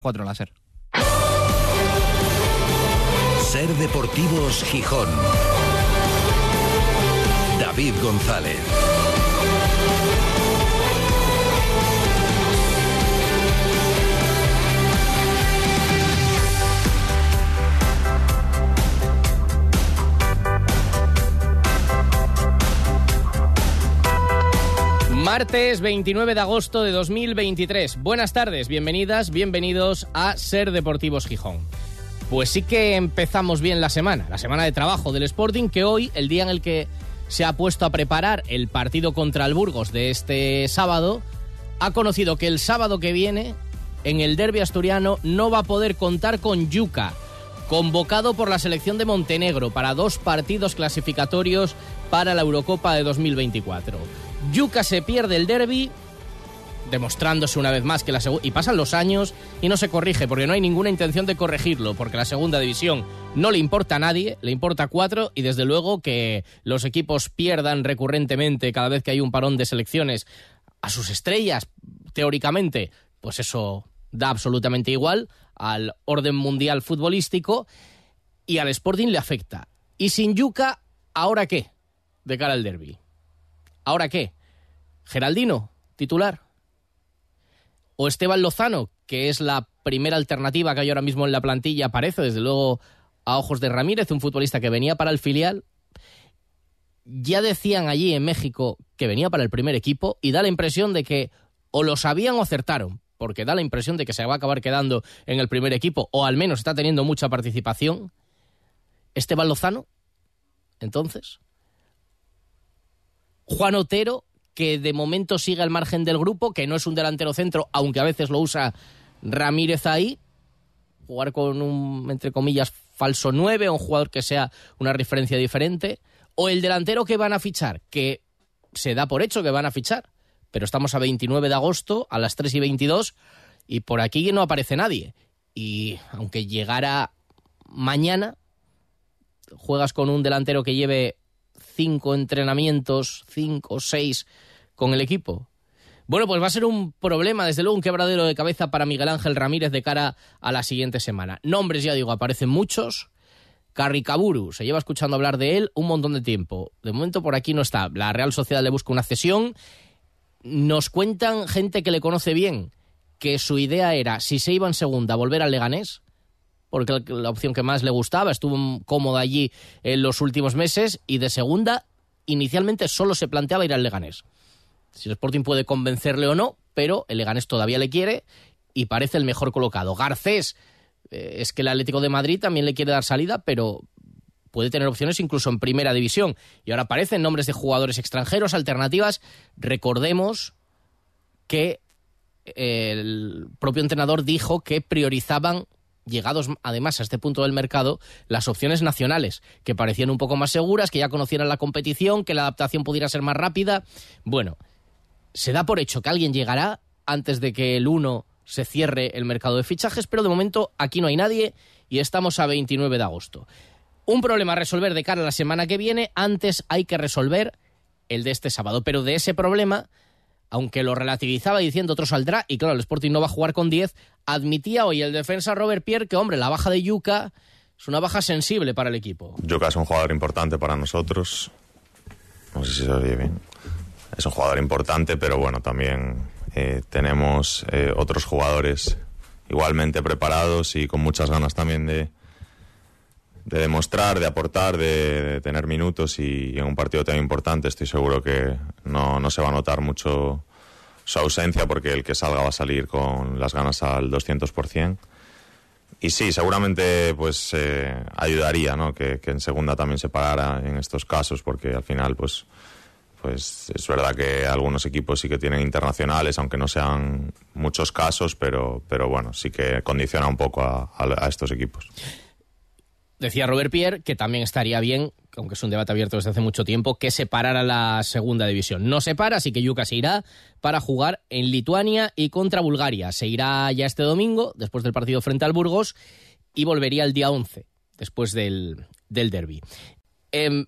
4 en la SER. Ser Deportivos Gijón. David González. Martes 29 de agosto de 2023. Buenas tardes, bienvenidas, bienvenidos a Ser Deportivos Gijón. Pues sí que empezamos bien la semana, la semana de trabajo del Sporting, que hoy, el día en el que se ha puesto a preparar el partido contra el Burgos de este sábado, ha conocido que el sábado que viene, en el derby asturiano, no va a poder contar con Yuca, convocado por la selección de Montenegro para dos partidos clasificatorios para la Eurocopa de 2024. Yuca se pierde el derby, demostrándose una vez más que la. Y pasan los años y no se corrige, porque no hay ninguna intención de corregirlo, porque la segunda división no le importa a nadie, le importa a cuatro, y desde luego que los equipos pierdan recurrentemente cada vez que hay un parón de selecciones a sus estrellas, teóricamente, pues eso da absolutamente igual al orden mundial futbolístico y al Sporting le afecta. Y sin Yuca, ¿ahora qué? De cara al derby. ¿Ahora qué? Geraldino, titular. O Esteban Lozano, que es la primera alternativa que hay ahora mismo en la plantilla, parece, desde luego, a ojos de Ramírez, un futbolista que venía para el filial. Ya decían allí en México que venía para el primer equipo y da la impresión de que o lo sabían o acertaron, porque da la impresión de que se va a acabar quedando en el primer equipo, o al menos está teniendo mucha participación. Esteban Lozano, entonces. Juan Otero, que de momento sigue al margen del grupo, que no es un delantero centro, aunque a veces lo usa Ramírez ahí. Jugar con un, entre comillas, falso 9, o un jugador que sea una referencia diferente. O el delantero que van a fichar, que se da por hecho que van a fichar. Pero estamos a 29 de agosto, a las 3 y 22, y por aquí no aparece nadie. Y aunque llegara mañana, juegas con un delantero que lleve cinco entrenamientos, cinco o seis con el equipo. Bueno, pues va a ser un problema, desde luego un quebradero de cabeza para Miguel Ángel Ramírez de cara a la siguiente semana. Nombres, ya digo, aparecen muchos. Carricaburu, se lleva escuchando hablar de él un montón de tiempo. De momento por aquí no está. La Real Sociedad le busca una cesión. Nos cuentan gente que le conoce bien que su idea era, si se iba en segunda, volver al Leganés porque la opción que más le gustaba, estuvo cómoda allí en los últimos meses y de segunda inicialmente solo se planteaba ir al Leganés. Si el Sporting puede convencerle o no, pero el Leganés todavía le quiere y parece el mejor colocado. Garcés eh, es que el Atlético de Madrid también le quiere dar salida, pero puede tener opciones incluso en primera división. Y ahora aparecen nombres de jugadores extranjeros, alternativas. Recordemos que el propio entrenador dijo que priorizaban llegados además a este punto del mercado, las opciones nacionales, que parecían un poco más seguras, que ya conocieran la competición, que la adaptación pudiera ser más rápida. Bueno, se da por hecho que alguien llegará antes de que el 1 se cierre el mercado de fichajes, pero de momento aquí no hay nadie y estamos a 29 de agosto. Un problema a resolver de cara a la semana que viene, antes hay que resolver el de este sábado, pero de ese problema aunque lo relativizaba diciendo otro saldrá, y claro, el Sporting no va a jugar con 10, admitía hoy el defensa Robert Pierre que, hombre, la baja de Yuca es una baja sensible para el equipo. Yuca es un jugador importante para nosotros. No sé si se oye bien. Es un jugador importante, pero bueno, también eh, tenemos eh, otros jugadores igualmente preparados y con muchas ganas también de, de demostrar, de aportar, de, tener minutos y en un partido tan importante estoy seguro que no, no, se va a notar mucho su ausencia porque el que salga va a salir con las ganas al 200%. Y sí, seguramente pues eh, ayudaría ¿no? que, que, en segunda también se parara en estos casos porque al final pues, pues es verdad que algunos equipos sí que tienen internacionales, aunque no sean muchos casos, pero, pero bueno, sí que condiciona un poco a, estos equipos. Decía Robert Pierre que también estaría bien, aunque es un debate abierto desde hace mucho tiempo, que separara la segunda división. No se para, así que Yuka se irá para jugar en Lituania y contra Bulgaria. Se irá ya este domingo, después del partido frente al Burgos, y volvería el día 11, después del, del derby. Eh,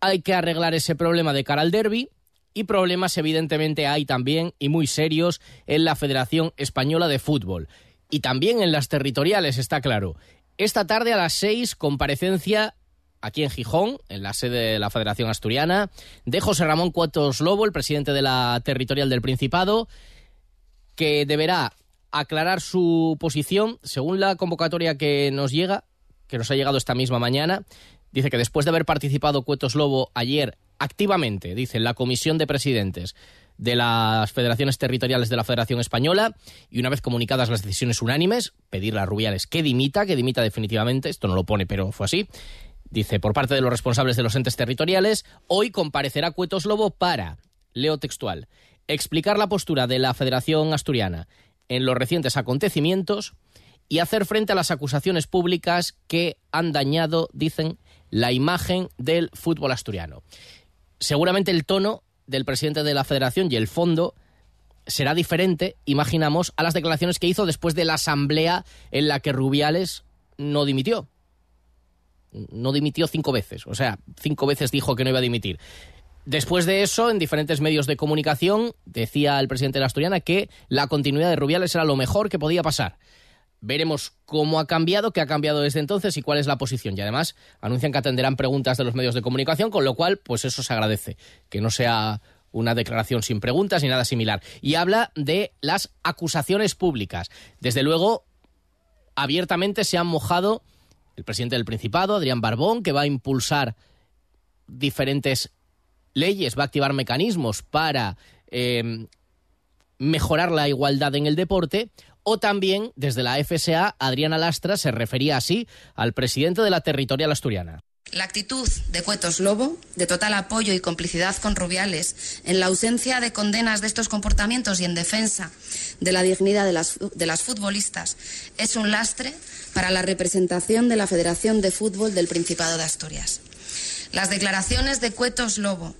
hay que arreglar ese problema de cara al derby. Y problemas evidentemente hay también y muy serios en la Federación Española de Fútbol. y también en las territoriales, está claro. Esta tarde a las seis, comparecencia aquí en Gijón, en la sede de la Federación Asturiana, de José Ramón Cuatos Lobo, el presidente de la territorial del Principado, que deberá aclarar su posición según la convocatoria que nos llega, que nos ha llegado esta misma mañana. Dice que después de haber participado Cuetos Lobo ayer activamente, dice, en la comisión de presidentes de las federaciones territoriales de la Federación Española y una vez comunicadas las decisiones unánimes, pedirle a Rubiales que dimita, que dimita definitivamente, esto no lo pone pero fue así, dice, por parte de los responsables de los entes territoriales, hoy comparecerá Cuetos Lobo para, leo textual, explicar la postura de la Federación Asturiana en los recientes acontecimientos y hacer frente a las acusaciones públicas que han dañado, dicen, la imagen del fútbol asturiano. Seguramente el tono del presidente de la federación y el fondo será diferente, imaginamos, a las declaraciones que hizo después de la asamblea en la que Rubiales no dimitió. No dimitió cinco veces, o sea, cinco veces dijo que no iba a dimitir. Después de eso, en diferentes medios de comunicación, decía el presidente de la Asturiana que la continuidad de Rubiales era lo mejor que podía pasar. Veremos cómo ha cambiado, qué ha cambiado desde entonces y cuál es la posición. Y además anuncian que atenderán preguntas de los medios de comunicación, con lo cual, pues eso se agradece, que no sea una declaración sin preguntas ni nada similar. Y habla de las acusaciones públicas. Desde luego, abiertamente se han mojado el presidente del Principado, Adrián Barbón, que va a impulsar diferentes leyes, va a activar mecanismos para eh, mejorar la igualdad en el deporte, o también desde la FSA, Adriana Lastra se refería así al presidente de la territorial asturiana. La actitud de Cuetos Lobo, de total apoyo y complicidad con Rubiales, en la ausencia de condenas de estos comportamientos y en defensa de la dignidad de las, de las futbolistas, es un lastre para la representación de la Federación de Fútbol del Principado de Asturias. Las declaraciones de Cuetos Lobo,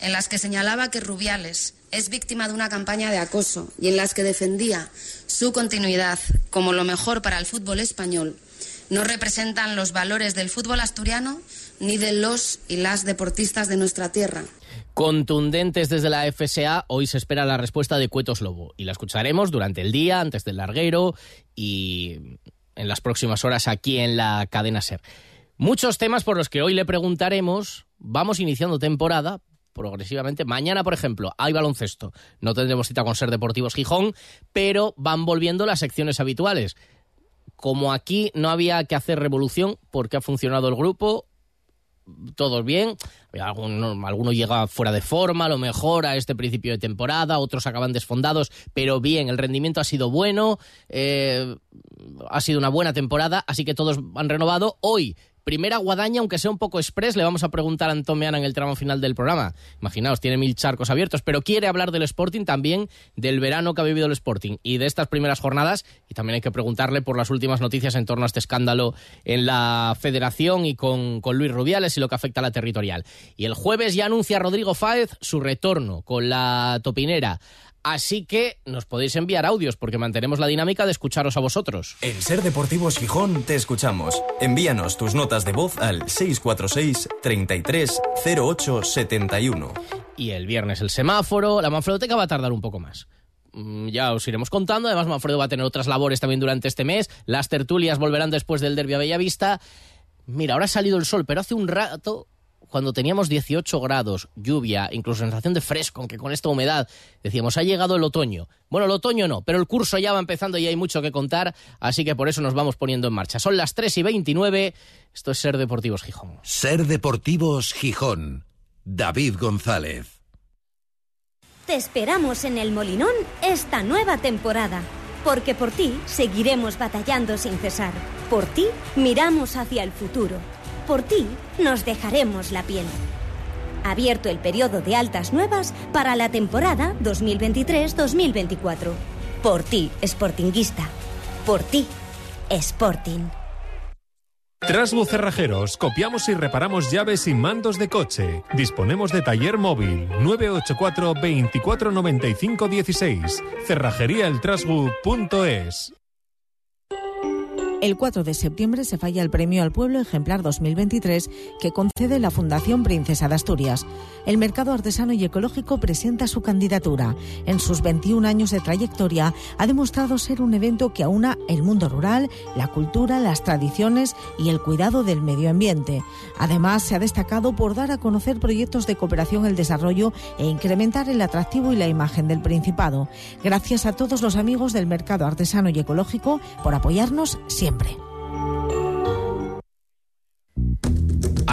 en las que señalaba que Rubiales es víctima de una campaña de acoso y en las que defendía su continuidad como lo mejor para el fútbol español, no representan los valores del fútbol asturiano ni de los y las deportistas de nuestra tierra. Contundentes desde la FSA, hoy se espera la respuesta de Cuetos Lobo y la escucharemos durante el día, antes del larguero y en las próximas horas aquí en la cadena SER. Muchos temas por los que hoy le preguntaremos. Vamos iniciando temporada, progresivamente. Mañana, por ejemplo, hay baloncesto. No tendremos cita con Ser Deportivos Gijón, pero van volviendo las secciones habituales. Como aquí no había que hacer revolución porque ha funcionado el grupo, todos bien. Alguno, alguno, llega fuera de forma, a lo mejor a este principio de temporada, otros acaban desfondados, pero bien, el rendimiento ha sido bueno, eh, ha sido una buena temporada, así que todos han renovado. Hoy Primera guadaña, aunque sea un poco express, le vamos a preguntar a Antomeana en el tramo final del programa. Imaginaos, tiene mil charcos abiertos, pero quiere hablar del Sporting también, del verano que ha vivido el Sporting y de estas primeras jornadas. Y también hay que preguntarle por las últimas noticias en torno a este escándalo en la federación y con, con Luis Rubiales y lo que afecta a la territorial. Y el jueves ya anuncia Rodrigo Fáez su retorno con la topinera. Así que nos podéis enviar audios porque mantenemos la dinámica de escucharos a vosotros. En Ser Deportivos Gijón te escuchamos. Envíanos tus notas de voz al 646 33 08 71. Y el viernes el semáforo, la manfredoteca va a tardar un poco más mm, ya os iremos contando. Además, Manfredo va a tener otras labores también durante este mes. Las tertulias volverán después del Derby a Bellavista. Mira, ahora ha salido el sol, pero hace un rato cuando teníamos 18 grados, lluvia, incluso sensación de fresco, aunque con esta humedad, decíamos, ha llegado el otoño. Bueno, el otoño no, pero el curso ya va empezando y hay mucho que contar, así que por eso nos vamos poniendo en marcha. Son las 3 y 29, esto es Ser Deportivos Gijón. Ser Deportivos Gijón, David González. Te esperamos en el Molinón esta nueva temporada, porque por ti seguiremos batallando sin cesar. Por ti miramos hacia el futuro por ti nos dejaremos la piel. Abierto el periodo de altas nuevas para la temporada 2023-2024. Por ti, Sportinguista. Por ti, Sporting. Trasbu Cerrajeros, copiamos y reparamos llaves y mandos de coche. Disponemos de taller móvil 984 2495 16. Cerrajería el El 4 de septiembre se falla el Premio al Pueblo Ejemplar 2023 que concede la Fundación Princesa de Asturias. El mercado artesano y ecológico presenta su candidatura. En sus 21 años de trayectoria ha demostrado ser un evento que aúna el mundo rural, la cultura, las tradiciones y el cuidado del medio ambiente. Además, se ha destacado por dar a conocer proyectos de cooperación el desarrollo e incrementar el atractivo y la imagen del Principado. Gracias a todos los amigos del mercado artesano y ecológico por apoyarnos siempre.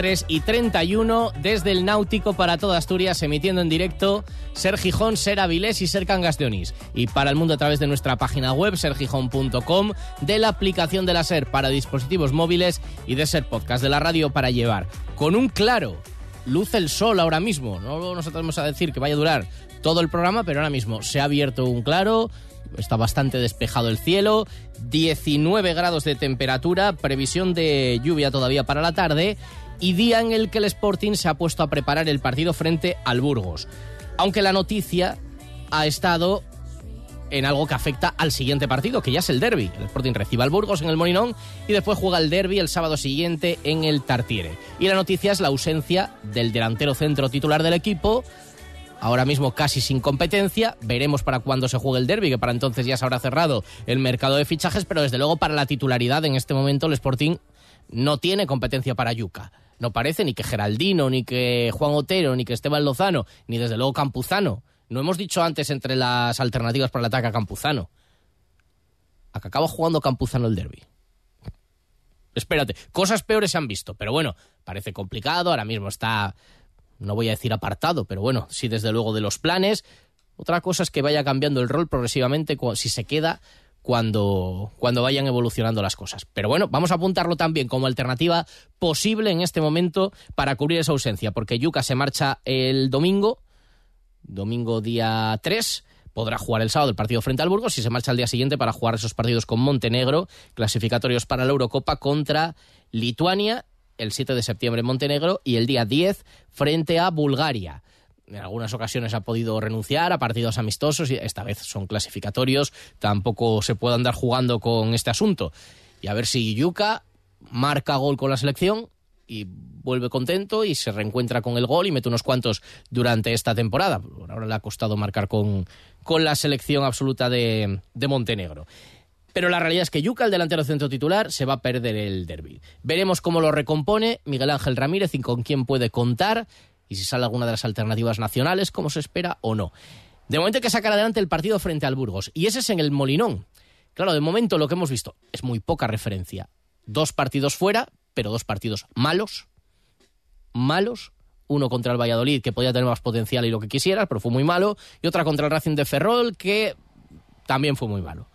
3 y 31 desde el Náutico para toda Asturias, emitiendo en directo Ser Gijón, Ser Avilés y Ser Cangas de. Y para el mundo a través de nuestra página web, sergijón.com, de la aplicación de la Ser para dispositivos móviles y de Ser Podcast de la radio para llevar. Con un claro, luce el sol ahora mismo. No nos atrevemos a decir que vaya a durar todo el programa, pero ahora mismo se ha abierto un claro está bastante despejado el cielo, 19 grados de temperatura, previsión de lluvia todavía para la tarde y día en el que el Sporting se ha puesto a preparar el partido frente al Burgos. Aunque la noticia ha estado en algo que afecta al siguiente partido, que ya es el derby. El Sporting recibe al Burgos en el Molinón y después juega el derby el sábado siguiente en el Tartiere. Y la noticia es la ausencia del delantero centro titular del equipo, ahora mismo casi sin competencia. Veremos para cuándo se juegue el derby, que para entonces ya se habrá cerrado el mercado de fichajes, pero desde luego para la titularidad en este momento el Sporting no tiene competencia para Yuca. No parece ni que Geraldino, ni que Juan Otero, ni que Esteban Lozano, ni desde luego Campuzano. No hemos dicho antes entre las alternativas para el ataque a Campuzano. A que acaba jugando Campuzano el derby. Espérate, cosas peores se han visto, pero bueno, parece complicado, ahora mismo está no voy a decir apartado, pero bueno, sí desde luego de los planes. Otra cosa es que vaya cambiando el rol progresivamente si se queda cuando, cuando vayan evolucionando las cosas. Pero bueno, vamos a apuntarlo también como alternativa posible en este momento para cubrir esa ausencia, porque Yuca se marcha el domingo, domingo día 3, podrá jugar el sábado el partido frente al Burgos y se marcha al día siguiente para jugar esos partidos con Montenegro, clasificatorios para la Eurocopa contra Lituania el 7 de septiembre en Montenegro y el día 10 frente a Bulgaria. En algunas ocasiones ha podido renunciar a partidos amistosos y esta vez son clasificatorios. Tampoco se puede andar jugando con este asunto. Y a ver si Yuka marca gol con la selección y vuelve contento y se reencuentra con el gol y mete unos cuantos durante esta temporada. ahora le ha costado marcar con, con la selección absoluta de, de Montenegro. Pero la realidad es que Yuca, el delantero centro titular, se va a perder el derby. Veremos cómo lo recompone Miguel Ángel Ramírez y con quién puede contar y si sale alguna de las alternativas nacionales, como se espera o no. De momento hay que sacar adelante el partido frente al Burgos y ese es en el Molinón. Claro, de momento lo que hemos visto es muy poca referencia. Dos partidos fuera, pero dos partidos malos. Malos. Uno contra el Valladolid, que podía tener más potencial y lo que quisiera, pero fue muy malo. Y otra contra el Racing de Ferrol, que también fue muy malo.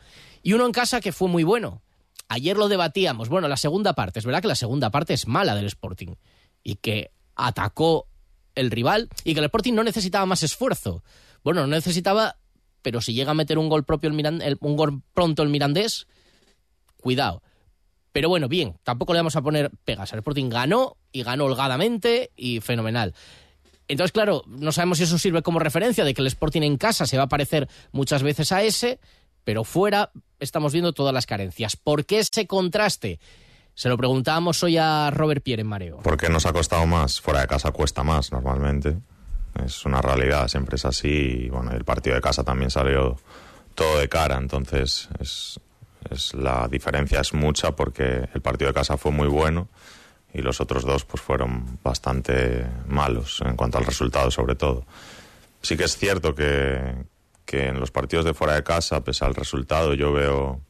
Y uno en casa que fue muy bueno. Ayer lo debatíamos. Bueno, la segunda parte. Es verdad que la segunda parte es mala del Sporting. Y que atacó el rival y que el Sporting no necesitaba más esfuerzo. Bueno, no necesitaba, pero si llega a meter un gol propio el, un gol pronto el Mirandés, cuidado. Pero bueno, bien, tampoco le vamos a poner pegas. El Sporting ganó y ganó holgadamente y fenomenal. Entonces, claro, no sabemos si eso sirve como referencia de que el Sporting en casa se va a parecer muchas veces a ese, pero fuera estamos viendo todas las carencias. ¿Por qué ese contraste? Se lo preguntábamos hoy a Robert Pierre en Mareo. Porque nos ha costado más. Fuera de casa cuesta más normalmente. Es una realidad, siempre es así. Y bueno, el partido de casa también salió todo de cara, entonces es, es la diferencia es mucha porque el partido de casa fue muy bueno y los otros dos pues fueron bastante malos en cuanto al resultado sobre todo. Sí que es cierto que, que en los partidos de fuera de casa, pese al resultado, yo veo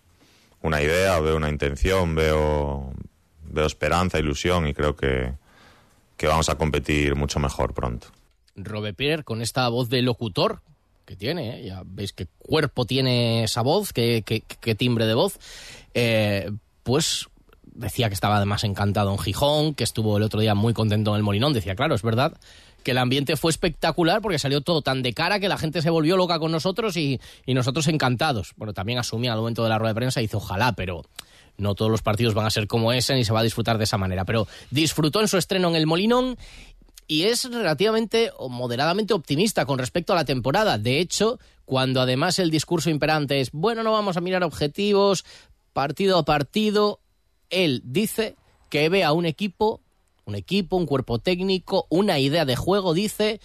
una idea, veo una intención, veo, veo esperanza, ilusión y creo que, que vamos a competir mucho mejor pronto. Robert Pierre, con esta voz de locutor que tiene, ¿eh? ya veis qué cuerpo tiene esa voz, qué, qué, qué timbre de voz, eh, pues decía que estaba además encantado en Gijón, que estuvo el otro día muy contento en el Molinón. Decía, claro, es verdad que el ambiente fue espectacular porque salió todo tan de cara que la gente se volvió loca con nosotros y, nosotros encantados. Bueno, también asumía al momento de la rueda de prensa y dice, ojalá, pero no todos los partidos van a ser como ese ni se va a disfrutar de esa manera. Pero disfrutó en su estreno en el Molinón y es relativamente o moderadamente optimista con respecto a la temporada. De hecho, cuando además el discurso imperante es, bueno, no vamos a mirar objetivos, partido a partido, él dice que ve a un equipo, un equipo, un cuerpo técnico, una idea de juego, dice,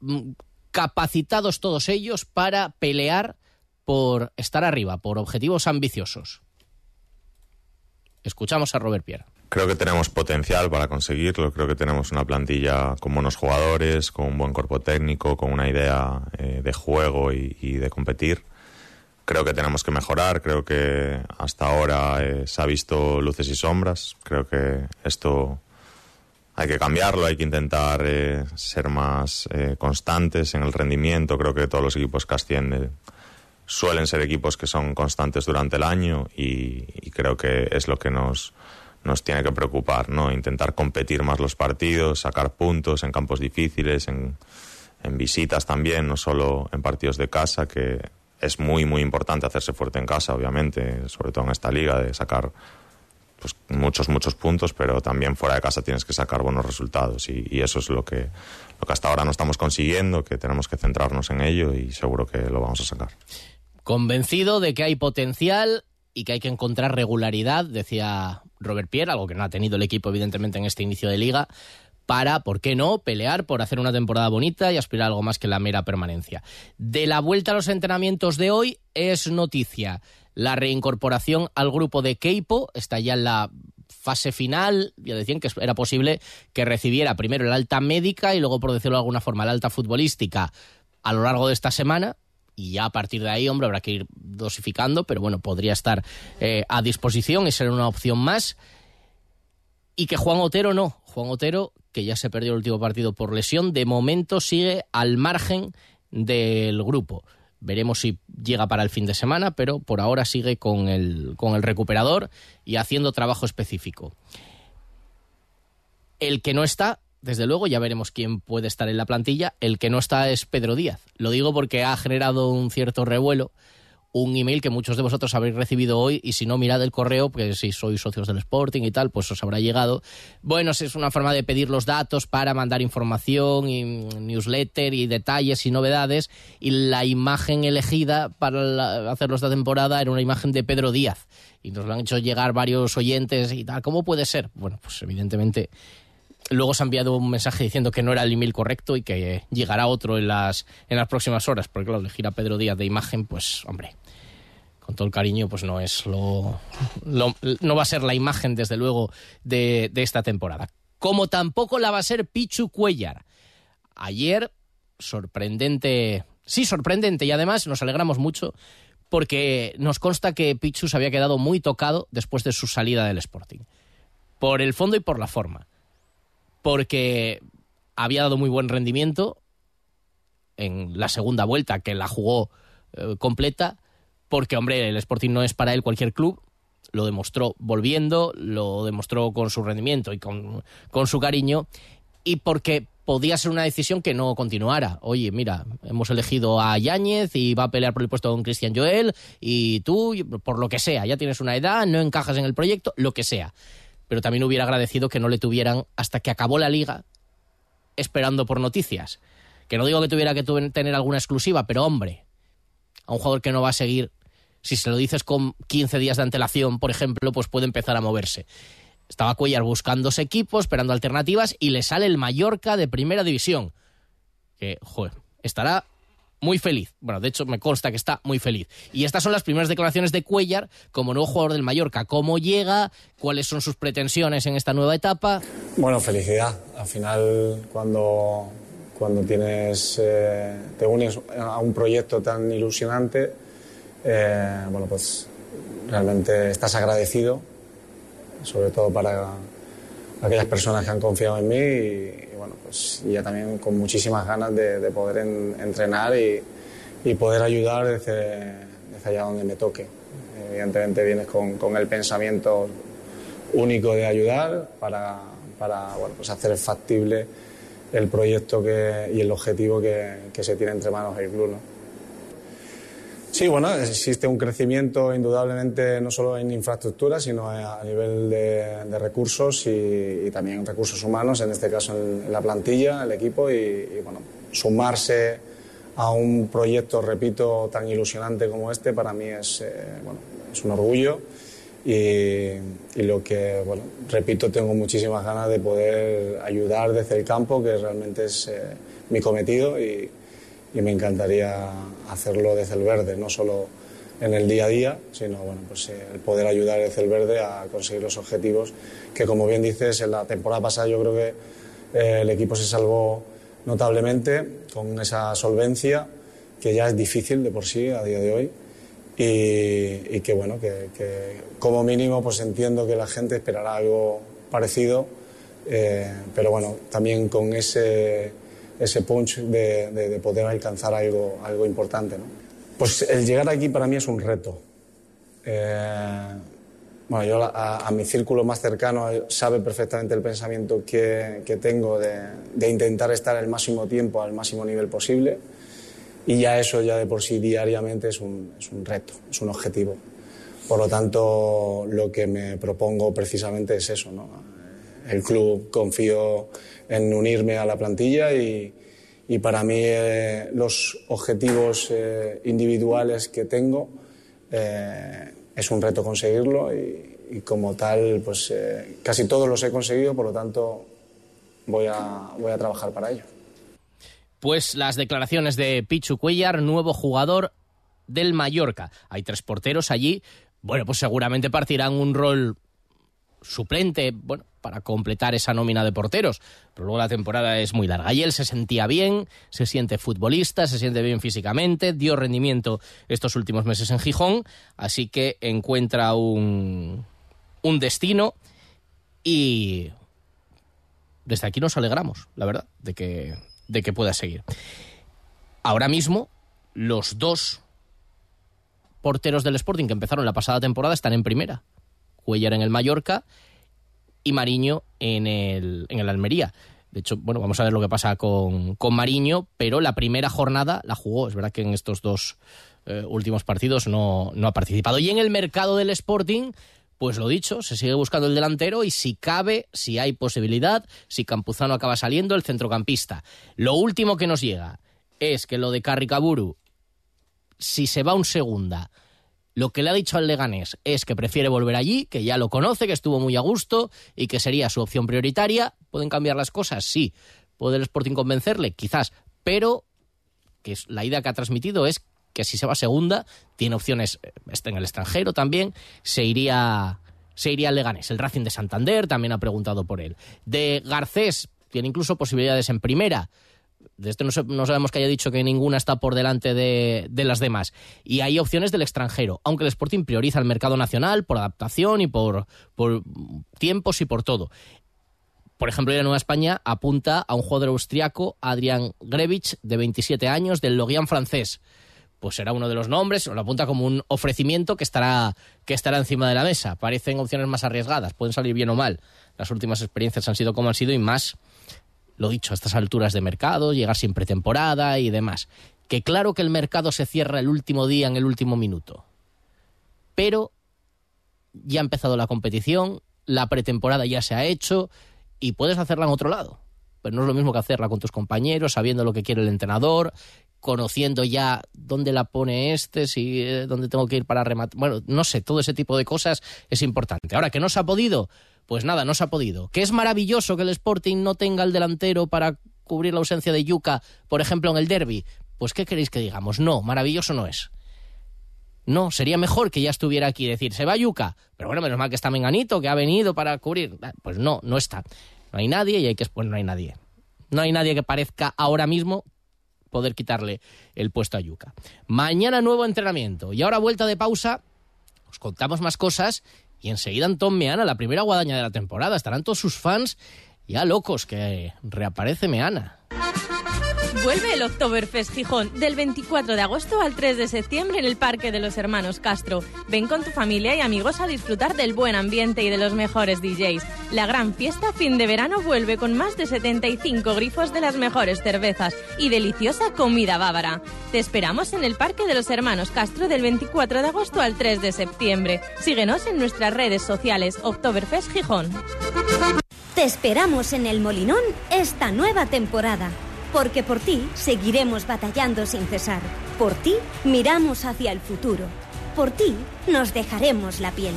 mm, capacitados todos ellos para pelear por estar arriba, por objetivos ambiciosos. Escuchamos a Robert Pierre. Creo que tenemos potencial para conseguirlo, creo que tenemos una plantilla con buenos jugadores, con un buen cuerpo técnico, con una idea eh, de juego y, de competir creo que tenemos que mejorar, creo que hasta ahora eh, se ha visto luces y sombras, creo que esto hay que cambiarlo, hay que intentar eh, ser más eh, constantes en el rendimiento, creo que todos los equipos que ascienden suelen ser equipos que son constantes durante el año y, creo que es lo que nos, nos tiene que preocupar, ¿no? Intentar competir más los partidos, sacar puntos en campos difíciles, en, en visitas también, no solo en partidos de casa, que es muy, muy importante hacerse fuerte en casa, obviamente, sobre todo en esta liga, de sacar pues, muchos, muchos puntos, pero también fuera de casa tienes que sacar buenos resultados y, eso es lo que, lo que hasta ahora no estamos consiguiendo, que tenemos que centrarnos en ello y seguro que lo vamos a sacar. Convencido de que hay potencial y que hay que encontrar regularidad, decía Robert Pierre, algo que no ha tenido el equipo evidentemente en este inicio de liga, para, ¿por qué no?, pelear por hacer una temporada bonita y aspirar a algo más que la mera permanencia. De la vuelta a los entrenamientos de hoy es noticia la reincorporación al grupo de Keipo, está ya en la fase final, ya decían que era posible que recibiera primero el alta médica y luego, por decirlo de alguna forma, la alta futbolística a lo largo de esta semana, y ya a partir de ahí, hombre, habrá que ir dosificando, pero bueno, podría estar eh, a disposición y ser una opción más. Y que Juan Otero no. Juan Otero que ya se perdió el último partido por lesión, de momento sigue al margen del grupo. Veremos si llega para el fin de semana, pero por ahora sigue con el, con el recuperador y haciendo trabajo específico. El que no está, desde luego, ya veremos quién puede estar en la plantilla. El que no está es Pedro Díaz. Lo digo porque ha generado un cierto revuelo un email que muchos de vosotros habréis recibido hoy y si no, mirad el correo, porque si sois socios del Sporting y tal, pues os habrá llegado. Bueno, es una forma de pedir los datos para mandar información y newsletter y detalles y novedades y la imagen elegida para la, hacerlos esta temporada era una imagen de Pedro Díaz y nos lo han hecho llegar varios oyentes y tal. ¿Cómo puede ser? Bueno, pues evidentemente Luego se ha enviado un mensaje diciendo que no era el email correcto y que llegará otro en las, en las próximas horas, porque claro, elegir a Pedro Díaz de imagen, pues hombre, con todo el cariño, pues no es lo, no va a ser la imagen, desde luego, de, de, esta temporada. Como tampoco la va a ser Pichu Cuellar. Ayer, sorprendente, sí, sorprendente, y además nos alegramos mucho porque nos consta que Pichu se había quedado muy tocado después de su salida del Sporting. Por el fondo y por la forma porque había dado muy buen rendimiento en la segunda vuelta, que la jugó eh, completa, porque, hombre, el Sporting no es para él cualquier club, lo demostró volviendo, lo demostró con su rendimiento y con, con su cariño, y porque podía ser una decisión que no continuara. Oye, mira, hemos elegido a Yáñez y va a pelear por el puesto con Cristian Joel, y tú, por lo que sea, ya tienes una edad, no encajas en el proyecto, lo que sea pero también hubiera agradecido que no le tuvieran hasta que acabó la liga esperando por noticias. Que no digo que tuviera que tener alguna exclusiva, pero hombre, a un jugador que no va a seguir, si se lo dices con 15 días de antelación, por ejemplo, pues puede empezar a moverse. Estaba Cuellar buscándose equipos, esperando alternativas, y le sale el Mallorca de primera división. Que, joder, estará muy feliz. Bueno, de hecho, me consta que está muy feliz. Y estas son las primeras declaraciones de Cuellar como nuevo jugador del Mallorca. ¿Cómo llega? ¿Cuáles son sus pretensiones en esta nueva etapa? Bueno, felicidad. Al final, cuando, cuando tienes, eh, te unes a un proyecto tan ilusionante, eh, bueno, pues realmente estás agradecido, sobre todo para aquellas personas que han confiado en mí y, bueno, pues ya también con muchísimas ganas de, poder entrenar y, poder ayudar desde, allá donde me toque. Evidentemente vienes con, el pensamiento único de ayudar para, para bueno, pues hacer factible el proyecto que, y el objetivo que, que se tiene entre manos el club. ¿no? Sí, bueno, existe un crecimiento indudablemente no solo en infraestructura, sino a nivel de, recursos y, también recursos humanos, en este caso en, la plantilla, el equipo, y, bueno, sumarse a un proyecto, repito, tan ilusionante como este, para mí es, eh, bueno, es un orgullo. Y, lo que, bueno, repito, tengo muchísimas ganas de poder ayudar desde el campo, que realmente es eh, mi cometido y y me encantaría hacerlo desde el verde, no solo en el día a día, sino bueno, pues, eh, el poder ayudar desde el verde a conseguir los objetivos que, como bien dices, en la temporada pasada yo creo que eh, el equipo se salvó notablemente con esa solvencia que ya es difícil de por sí a día de hoy y, que bueno, que, como mínimo pues entiendo que la gente esperará algo parecido, eh, pero bueno, también con ese ese punch de, poder alcanzar algo, algo importante. ¿no? Pues el llegar aquí para mí es un reto. Eh, bueno, yo a, mi círculo más cercano sabe perfectamente el pensamiento que, que tengo de, de, intentar estar el máximo tiempo al máximo nivel posible y ya eso ya de por sí diariamente es un, es un reto, es un objetivo. Por lo tanto, lo que me propongo precisamente es eso. ¿no? El club confío en unirme a la plantilla y, para mí eh, los objetivos eh, individuales que tengo eh, es un reto conseguirlo y, y como tal pues casi todos los he conseguido, por lo tanto voy a, voy a trabajar para ello. Pues las declaraciones de Pichu Cuellar, nuevo jugador del Mallorca. Hay tres porteros allí. Bueno, pues seguramente partirán un rol suplente, bueno, para completar esa nómina de porteros. Pero luego la temporada es muy larga. Y él se sentía bien, se siente futbolista, se siente bien físicamente, dio rendimiento estos últimos meses en Gijón, así que encuentra un, destino y desde aquí nos alegramos, la verdad, de que, de que pueda seguir. Ahora mismo, los dos porteros del Sporting que empezaron la pasada temporada están en primera. Cuellar en el Mallorca y Mariño en el, en el Almería. De hecho, bueno, vamos a ver lo que pasa con, con Mariño, pero la primera jornada la jugó. Es verdad que en estos dos eh, últimos partidos no, no ha participado. Y en el mercado del Sporting, pues lo dicho, se sigue buscando el delantero y si cabe, si hay posibilidad, si Campuzano acaba saliendo, el centrocampista. Lo último que nos llega es que lo de Carricaburu, si se va un segunda, lo que le ha dicho al Leganés es que prefiere volver allí, que ya lo conoce, que estuvo muy a gusto y que sería su opción prioritaria. ¿Pueden cambiar las cosas? Sí. ¿Puede el Sporting convencerle? Quizás. Pero que la idea que ha transmitido es que si se va segunda, tiene opciones, eh, está en el extranjero también, se iría, se iría al Leganés. El Racing de Santander también ha preguntado por él. De Garcés, tiene incluso posibilidades en primera de esto no, sabemos que haya dicho que ninguna está por delante de, las demás. Y hay opciones del extranjero, aunque el Sporting prioriza el mercado nacional por adaptación y por, por tiempos y por todo. Por ejemplo, la Nueva España apunta a un jugador austriaco, Adrian Grevich, de 27 años, del Logian francés. Pues será uno de los nombres, lo apunta como un ofrecimiento que estará, que estará encima de la mesa. Parecen opciones más arriesgadas, pueden salir bien o mal. Las últimas experiencias han sido como han sido y más lo dicho, a estas alturas de mercado, llegar sin pretemporada y demás. Que claro que el mercado se cierra el último día en el último minuto. Pero ya ha empezado la competición, la pretemporada ya se ha hecho y puedes hacerla en otro lado. pero no es lo mismo que hacerla con tus compañeros, sabiendo lo que quiere el entrenador, conociendo ya dónde la pone este, si eh, dónde tengo que ir para rematar. Bueno, no sé, todo ese tipo de cosas es importante. Ahora, que no se ha podido, pues nada, no se ha podido. Que es maravilloso que el Sporting no tenga el delantero para cubrir la ausencia de Yuca, por ejemplo, en el derby. Pues, ¿qué queréis que digamos? No, maravilloso no es. No, sería mejor que ya estuviera aquí. Decir, se va Yuca. Pero bueno, menos mal que está Menganito, que ha venido para cubrir. Pues no, no está. No hay nadie y hay que. Pues no hay nadie. No hay nadie que parezca ahora mismo poder quitarle el puesto a Yuca. Mañana nuevo entrenamiento. Y ahora vuelta de pausa. Os contamos más cosas. Y enseguida Antón Meana, la primera guadaña de la temporada. Estarán todos sus fans ya locos que reaparece Meana. Vuelve el Oktoberfest Gijón del 24 de agosto al 3 de septiembre en el Parque de los Hermanos Castro. Ven con tu familia y amigos a disfrutar del buen ambiente y de los mejores DJs. La gran fiesta fin de verano vuelve con más de 75 grifos de las mejores cervezas y deliciosa comida bávara. Te esperamos en el Parque de los Hermanos Castro del 24 de agosto al 3 de septiembre. Síguenos en nuestras redes sociales Oktoberfest Gijón. Te esperamos en el Molinón esta nueva temporada porque por ti seguiremos batallando sin cesar. Por ti miramos hacia el futuro. Por ti nos dejaremos la piel.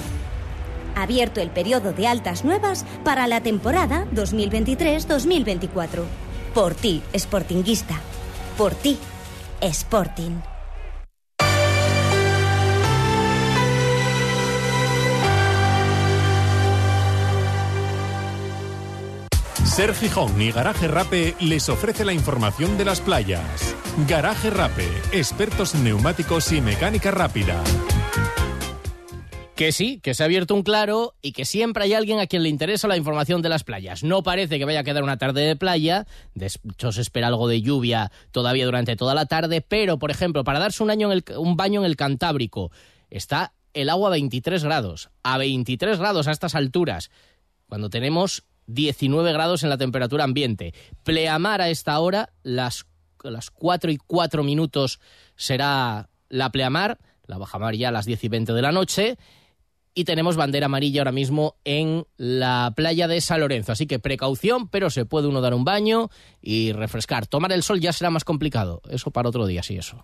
Abierto el periodo de altas nuevas para la temporada 2023-2024. Por ti, Sportinguista. Por ti, Sporting. Ser Gijón y Garaje Rape les ofrece la información de las playas. Garaje Rape, expertos en neumáticos y mecánica rápida. Que sí, que se ha abierto un claro y que siempre hay alguien a quien le interesa la información de las playas. No parece que vaya a quedar una tarde de playa, de hecho se espera algo de lluvia todavía durante toda la tarde, pero por ejemplo, para darse un, un baño en el Cantábrico, está el agua a 23 grados, a 23 grados a estas alturas, cuando tenemos 19 grados en la temperatura ambiente. Pleamar a esta hora, las, las 4 y 4 minutos será la pleamar, la bajamar ya a las 10 y 20 de la noche. Y tenemos bandera amarilla ahora mismo en la playa de San Lorenzo. Así que precaución, pero se puede uno dar un baño y refrescar. Tomar el sol ya será más complicado. Eso para otro día, sí, eso.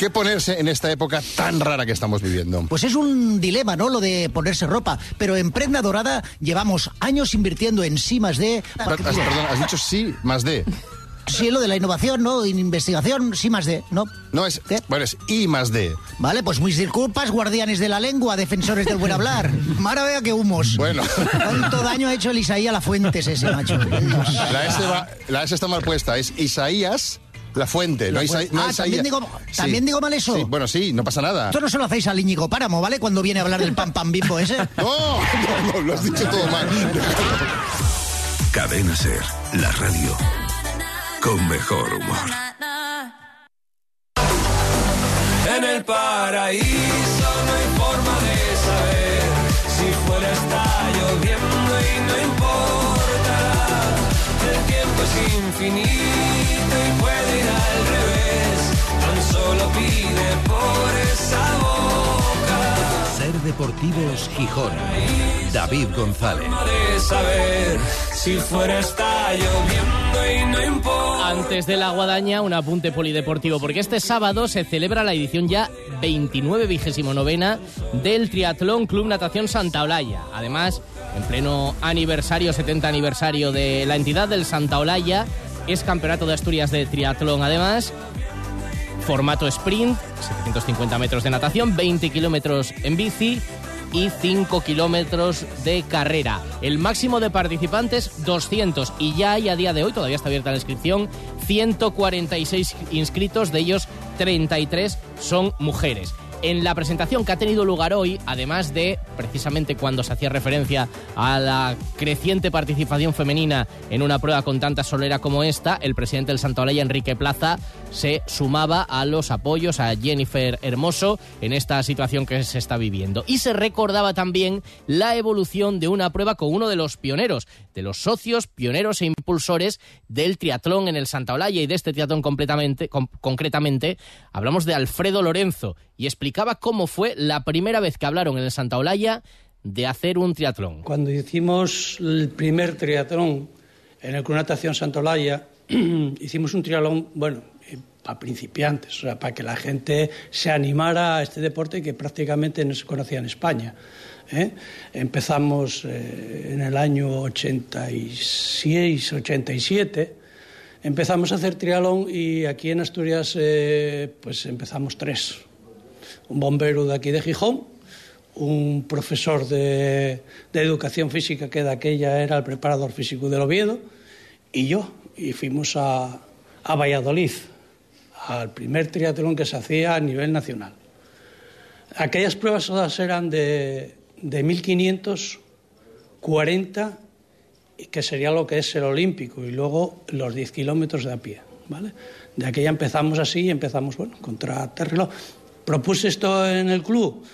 ¿Qué ponerse en esta época tan rara que estamos viviendo? Pues es un dilema, ¿no? Lo de ponerse ropa. Pero en Prenda Dorada llevamos años invirtiendo en sí más D. Has, perdón, has dicho sí más D. Sí, lo de la innovación, ¿no? Investigación, sí más D, ¿no? No, es, bueno, es I más D. Vale, pues mis disculpas, guardianes de la lengua, defensores del buen hablar. Mara vea que humos. Bueno. ¿Cuánto daño ha hecho el Isaías Fuentes ese, macho? La S, va- la S está mal puesta, es Isaías La Fuente. No, Isa- no ah. ¿también digo, Sí. ¿también digo mal eso? Sí, bueno, sí, no pasa nada. Esto no se lo hacéis al Íñigo Páramo, ¿vale? Cuando viene a hablar del pan pan bimbo ese. No, no, no, lo has dicho todo mal. Cadena Ser, la radio con mejor humor. En el paraíso no hay forma de saber si fuera está lloviendo y no importa. El tiempo es infinito Deportivos Gijón. David González. Antes de la guadaña, un apunte polideportivo, porque este sábado se celebra la edición ya 29 vigésimo novena del Triatlón Club Natación Santa Olaya. Además, en pleno aniversario, 70 aniversario de la entidad del Santa Olaya, es Campeonato de Asturias de Triatlón. Además, formato sprint, 750 metros de natación, 20 kilómetros en bici y 5 kilómetros de carrera. El máximo de participantes, 200. Y ya hay a día de hoy, todavía está abierta la inscripción, 146 inscritos, de ellos 33 son mujeres. En la presentación que ha tenido lugar hoy, además de precisamente cuando se hacía referencia a la creciente participación femenina en una prueba con tanta solera como esta, el presidente del Santa Olaya, Enrique Plaza, se sumaba a los apoyos a Jennifer Hermoso en esta situación que se está viviendo. Y se recordaba también la evolución de una prueba con uno de los pioneros, de los socios, pioneros e impulsores del triatlón en el Santa Olaya y de este triatlón completamente, con- concretamente, hablamos de Alfredo Lorenzo y explicaba cómo fue la primera vez que hablaron en el Santa Olaya de hacer un triatlón. Cuando hicimos el primer triatlón en el Club Natación Santolaya, hicimos un triatlón, bueno, eh, para principiantes, o sea, para que la gente se animara a este deporte que prácticamente no se conocía en España. ¿Eh? Empezamos eh, en el año 86, 87, empezamos a hacer triatlón y aquí en Asturias eh, pues empezamos tres. Un bombero de aquí de Gijón, un profesor de, de educación física que de aquella era el preparador físico del Oviedo y yo. Y fuimos a, a Valladolid, al primer triatlón que se hacía a nivel nacional. Aquellas pruebas todas eran de, de 1540, que sería lo que es el olímpico, y luego los 10 kilómetros de a pie. ¿vale? De aquella empezamos así y empezamos, bueno, contra terreno. Propuse esto en el club.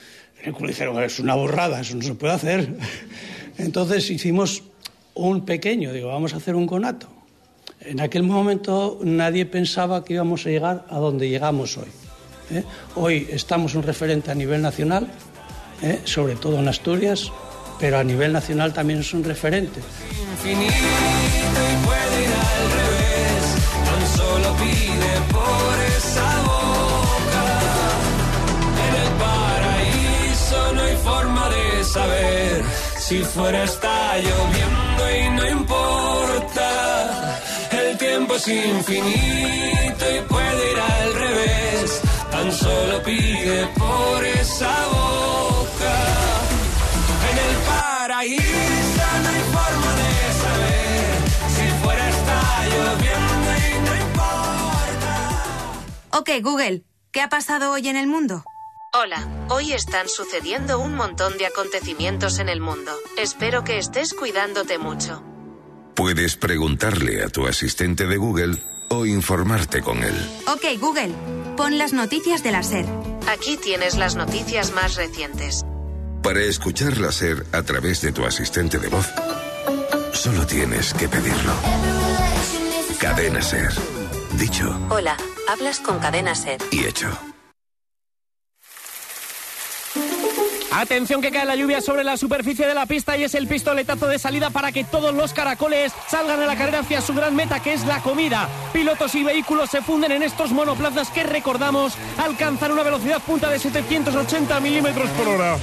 En el club dijeron, es una burrada, eso no se puede hacer. Entonces hicimos un pequeño, digo, vamos a hacer un conato. En aquel momento nadie pensaba que íbamos a llegar a donde llegamos hoy. ¿eh? Hoy estamos un referente a nivel nacional, ¿eh? sobre todo en Asturias, pero a nivel nacional también es un referente. infinito y puede ir al revés. Tan solo pide por esa boca. En el paraíso no hay forma de saber si fuera está lloviendo y no importa. El tiempo es infinito y puede ir al revés. Tan solo pide por esa boca. En el paraíso no hay forma de saber si fuera está lloviendo y no importa. Ok, Google, ¿qué ha pasado hoy en el mundo? Hola, hoy están sucediendo un montón de acontecimientos en el mundo. Espero que estés cuidándote mucho. Puedes preguntarle a tu asistente de Google o informarte con él. Ok, Google, pon las noticias de la SER. Aquí tienes las noticias más recientes. Para escuchar la SER a través de tu asistente de voz, solo tienes que pedirlo. Cadena SER. Dicho Hola, hablas con Cadena Ser. y hecho. Atención que cae la lluvia sobre la superficie de la pista y es el pistoletazo de salida para que todos los caracoles salgan a la carrera hacia su gran meta que es la comida. Pilotos y vehículos se funden en estos monoplazas que recordamos alcanzan una velocidad punta de 780 milímetros por hora.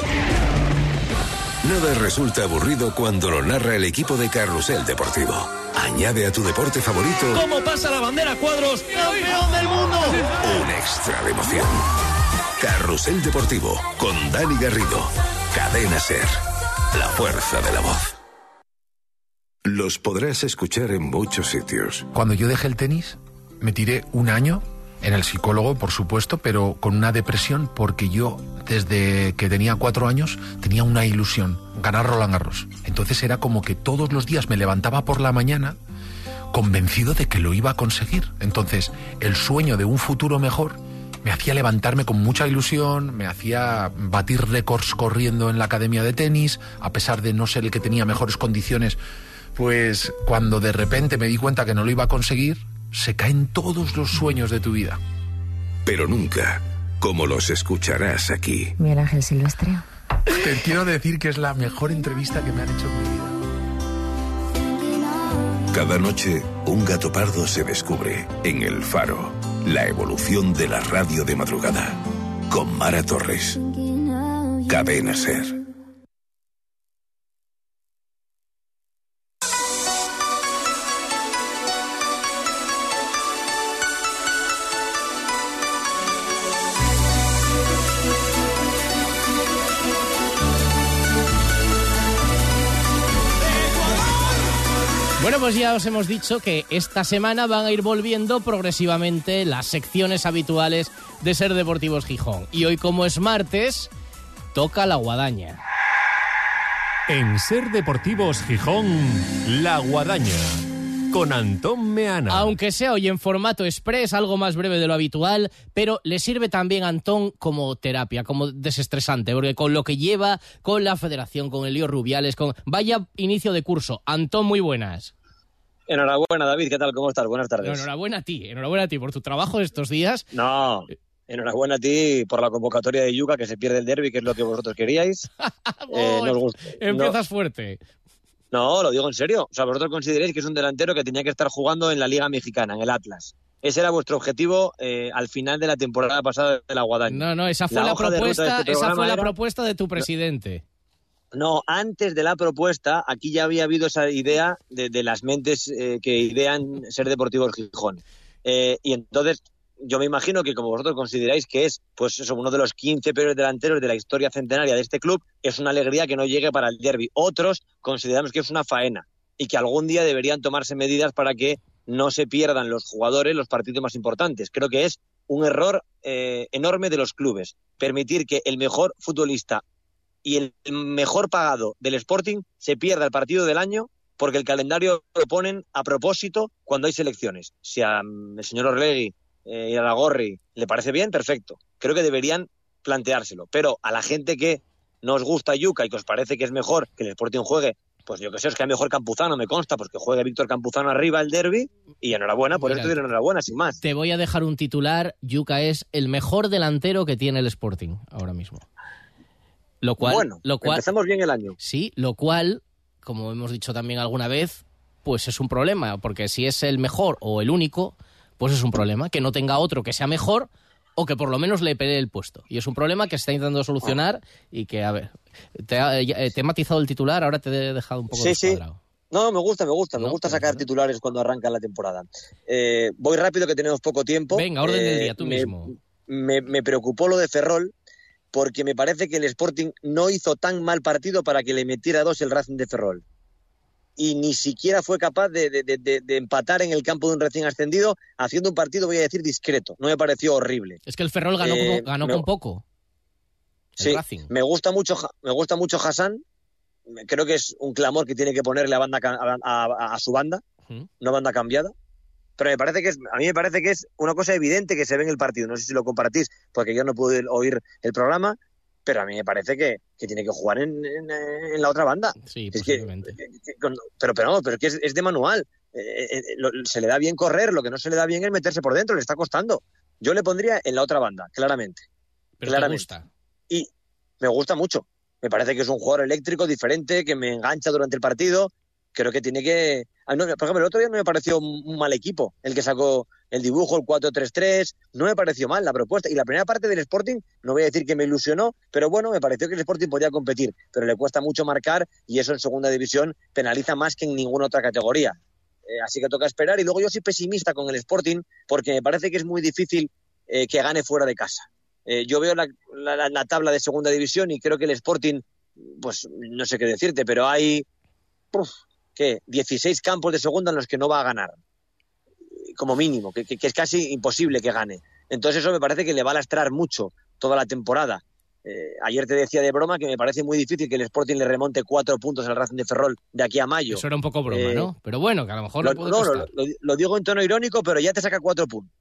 Nada resulta aburrido cuando lo narra el equipo de Carrusel Deportivo. Añade a tu deporte favorito ¿Cómo pasa la bandera cuadros? ¡Campeón del mundo! un extra de emoción. Carrusel Deportivo con Dani Garrido. Cadena Ser. La fuerza de la voz. Los podrás escuchar en muchos sitios. Cuando yo dejé el tenis, me tiré un año en el psicólogo, por supuesto, pero con una depresión porque yo, desde que tenía cuatro años, tenía una ilusión, ganar Roland Garros. Entonces era como que todos los días me levantaba por la mañana convencido de que lo iba a conseguir. Entonces, el sueño de un futuro mejor me hacía levantarme con mucha ilusión, me hacía batir récords corriendo en la academia de tenis, a pesar de no ser el que tenía mejores condiciones. Pues cuando de repente me di cuenta que no lo iba a conseguir, se caen todos los sueños de tu vida. Pero nunca como los escucharás aquí. Miguel Ángel Silvestre. Te quiero decir que es la mejor entrevista que me han hecho en mi vida. Cada noche, un gato pardo se descubre en El Faro. La evolución de la radio de madrugada. Con Mara Torres. Cadena Ser. Ya os hemos dicho que esta semana van a ir volviendo progresivamente las secciones habituales de Ser Deportivos Gijón. Y hoy, como es martes, toca la guadaña. En Ser Deportivos Gijón, La Guadaña, con Antón Meana. Aunque sea hoy en formato express, algo más breve de lo habitual, pero le sirve también a Antón como terapia, como desestresante, porque con lo que lleva, con la federación, con el lío Rubiales, con... Vaya inicio de curso. Antón, muy buenas. Enhorabuena, David, ¿qué tal? ¿Cómo estás? Buenas tardes. Enhorabuena a ti, enhorabuena a ti por tu trabajo de estos días. No, enhorabuena a ti por la convocatoria de Yuca, que se pierde el derby, que es lo que vosotros queríais. Eh, no os Empiezas fuerte. No, lo digo en serio. O sea, vosotros consideráis que es un delantero que tenía que estar jugando en la Liga Mexicana, en el Atlas. Ese era vuestro objetivo eh, al final de la temporada pasada de la Guadaña. No, no, esa fue la, propuesta, este esa fue la era- propuesta de tu presidente. No, antes de la propuesta, aquí ya había habido esa idea de, las mentes eh, que idean ser deportivos Gijón. Eh, y entonces, yo me imagino que como vosotros consideráis que es pues eso, uno de los 15 peores delanteros de la historia centenaria de este club, es una alegría que no llegue para el derby. Otros consideramos que es una faena y que algún día deberían tomarse medidas para que no se pierdan los jugadores los partidos más importantes. Creo que es un error eh, enorme de los clubes. Permitir que el mejor futbolista y el mejor pagado del Sporting se pierda el partido del año porque el calendario lo ponen a propósito cuando hay selecciones. Si al señor Orlegui eh, y a la Gorri le parece bien, perfecto. Creo que deberían planteárselo. Pero a la gente que no os gusta Yuca y que os parece que es mejor que el Sporting juegue, pues yo que sé, es que a mejor Campuzano, me consta, pues que juegue Víctor Campuzano arriba el derby y enhorabuena, por Mira, digo enhorabuena, sin más. Te voy a dejar un titular. Yuca es el mejor delantero que tiene el Sporting ahora mismo. Lo cual, bueno, lo cual, empezamos bien el año. Sí, lo cual, como hemos dicho también alguna vez, pues es un problema, porque si es el mejor o el único, pues es un problema. Que no tenga otro que sea mejor o que por lo menos le pelee el puesto. Y es un problema que se está intentando solucionar y que, a ver, te, ha- eh, te he matizado el titular, ahora te he dejado un poco Sí, sí. descuadrado. No, me gusta, me gusta, me gusta sacar titulares cuando arranca la temporada. Eh, voy rápido que tenemos poco tiempo. Venga, orden del Eh, día, tú me- mismo. Me, me preocupó lo de Ferrol porque me parece que el Sporting no hizo tan mal partido para que le metiera dos el Racing de Ferrol. Y ni siquiera fue capaz de, de- de- de- de empatar en el campo de un recién ascendido haciendo un partido, voy a decir, discreto. No me pareció horrible. Es que el Ferrol ganó, Eh, con, ganó me- con poco. El Sí, Racing. me gusta mucho, me gusta mucho Hassan. Creo que es un clamor que tiene que ponerle a, banda, a, a- a su banda, Ujú. una banda cambiada. Pero me parece que es, a mí me parece que es una cosa evidente que se ve en el partido. No sé si lo compartís, porque yo no pude oír el programa, pero a mí me parece que, que tiene que jugar en, en- en la otra banda. Sí, Es que- que- con- pero, pero no, pero es que es, es de manual. Eh, eh, lo- se le da bien correr, lo que no se le da bien es meterse por dentro, le está costando. Yo le pondría en la otra banda, claramente. Pero te claramente. gusta. Y me gusta mucho. Me parece que es un jugador eléctrico, diferente, que me engancha durante el partido. Creo que tiene que. Ah, por ejemplo, el otro día no me pareció un mal equipo el que sacó el dibujo, el 4-3-3. No me pareció mal la propuesta. Y la primera parte del Sporting, no voy a decir que me ilusionó, pero bueno, me pareció que el Sporting podía competir. Pero le cuesta mucho marcar y eso en segunda división penaliza más que en ninguna otra categoría. Eh, así que toca esperar. Y luego yo soy pesimista con el Sporting porque me parece que es muy difícil eh, que gane fuera de casa. Eh, yo veo la, la- la- la tabla de segunda división y creo que el Sporting, pues no sé qué decirte, pero hay, ¿qué? 16 campos de segunda en los que no va a ganar, como mínimo, que, que- que es casi imposible que gane. Entonces eso me parece que le va a lastrar mucho toda la temporada. Eh, ayer te decía de broma que me parece muy difícil que el Sporting le remonte cuatro puntos al Racing de Ferrol de aquí a mayo. Eso era un poco broma, Eh, ¿no? Pero bueno, que a lo mejor lo, puede no, costar. lo digo en tono irónico, pero ya te saca cuatro puntos.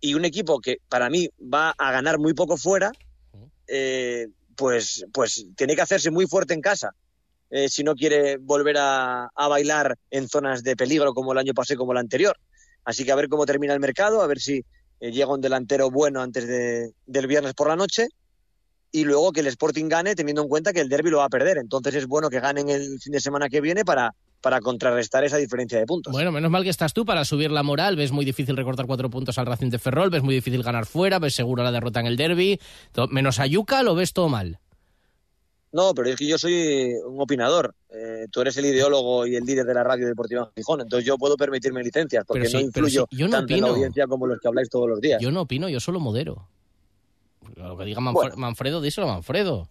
Y un equipo que para mí va a ganar muy poco fuera, eh, pues, pues tiene que hacerse muy fuerte en casa. Eh, si no quiere volver a, a bailar en zonas de peligro como el año pasado y como el anterior. Así que a ver cómo termina el mercado, a ver si eh, llega un delantero bueno antes de- del viernes por la noche y luego que el Sporting gane teniendo en cuenta que el derby lo va a perder. Entonces es bueno que ganen el fin de semana que viene para, para contrarrestar esa diferencia de puntos. Bueno, menos mal que estás tú para subir la moral. Ves muy difícil recortar cuatro puntos al Racing de Ferrol, ves muy difícil ganar fuera, ves seguro la derrota en el derby. Menos a Yuca, lo ves todo mal. No, pero es que yo soy un opinador. Eh, tú eres el ideólogo y el líder de la radio deportiva en Gijón, entonces yo puedo permitirme licencias porque no influyo sí, yo no tanto en la audiencia como los que habláis todos los días. Yo no opino, yo solo modero. Lo que diga Bueno. Manfredo, díselo a Manfredo.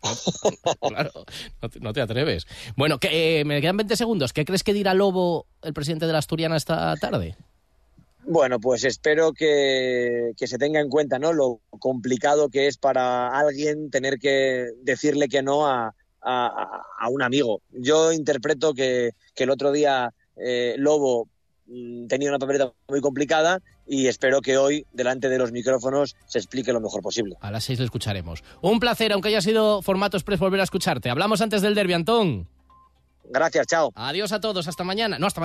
claro, no te, no te atreves. Bueno, que, eh, me quedan 20 segundos. ¿Qué crees que dirá Lobo, el presidente de la Asturiana, esta tarde? Bueno, pues espero que, que se tenga en cuenta ¿no? lo complicado que es para alguien tener que decirle que no a, a- a un amigo. Yo interpreto que, que el otro día eh, Lobo mm, tenía una papeleta muy complicada y espero que hoy, delante de los micrófonos, se explique lo mejor posible. A las 6 le escucharemos. Un placer, aunque haya sido formato express, volver a escucharte. Hablamos antes del derbi, Antón. Gracias, chao. Adiós a todos, hasta mañana. No, hasta mañana.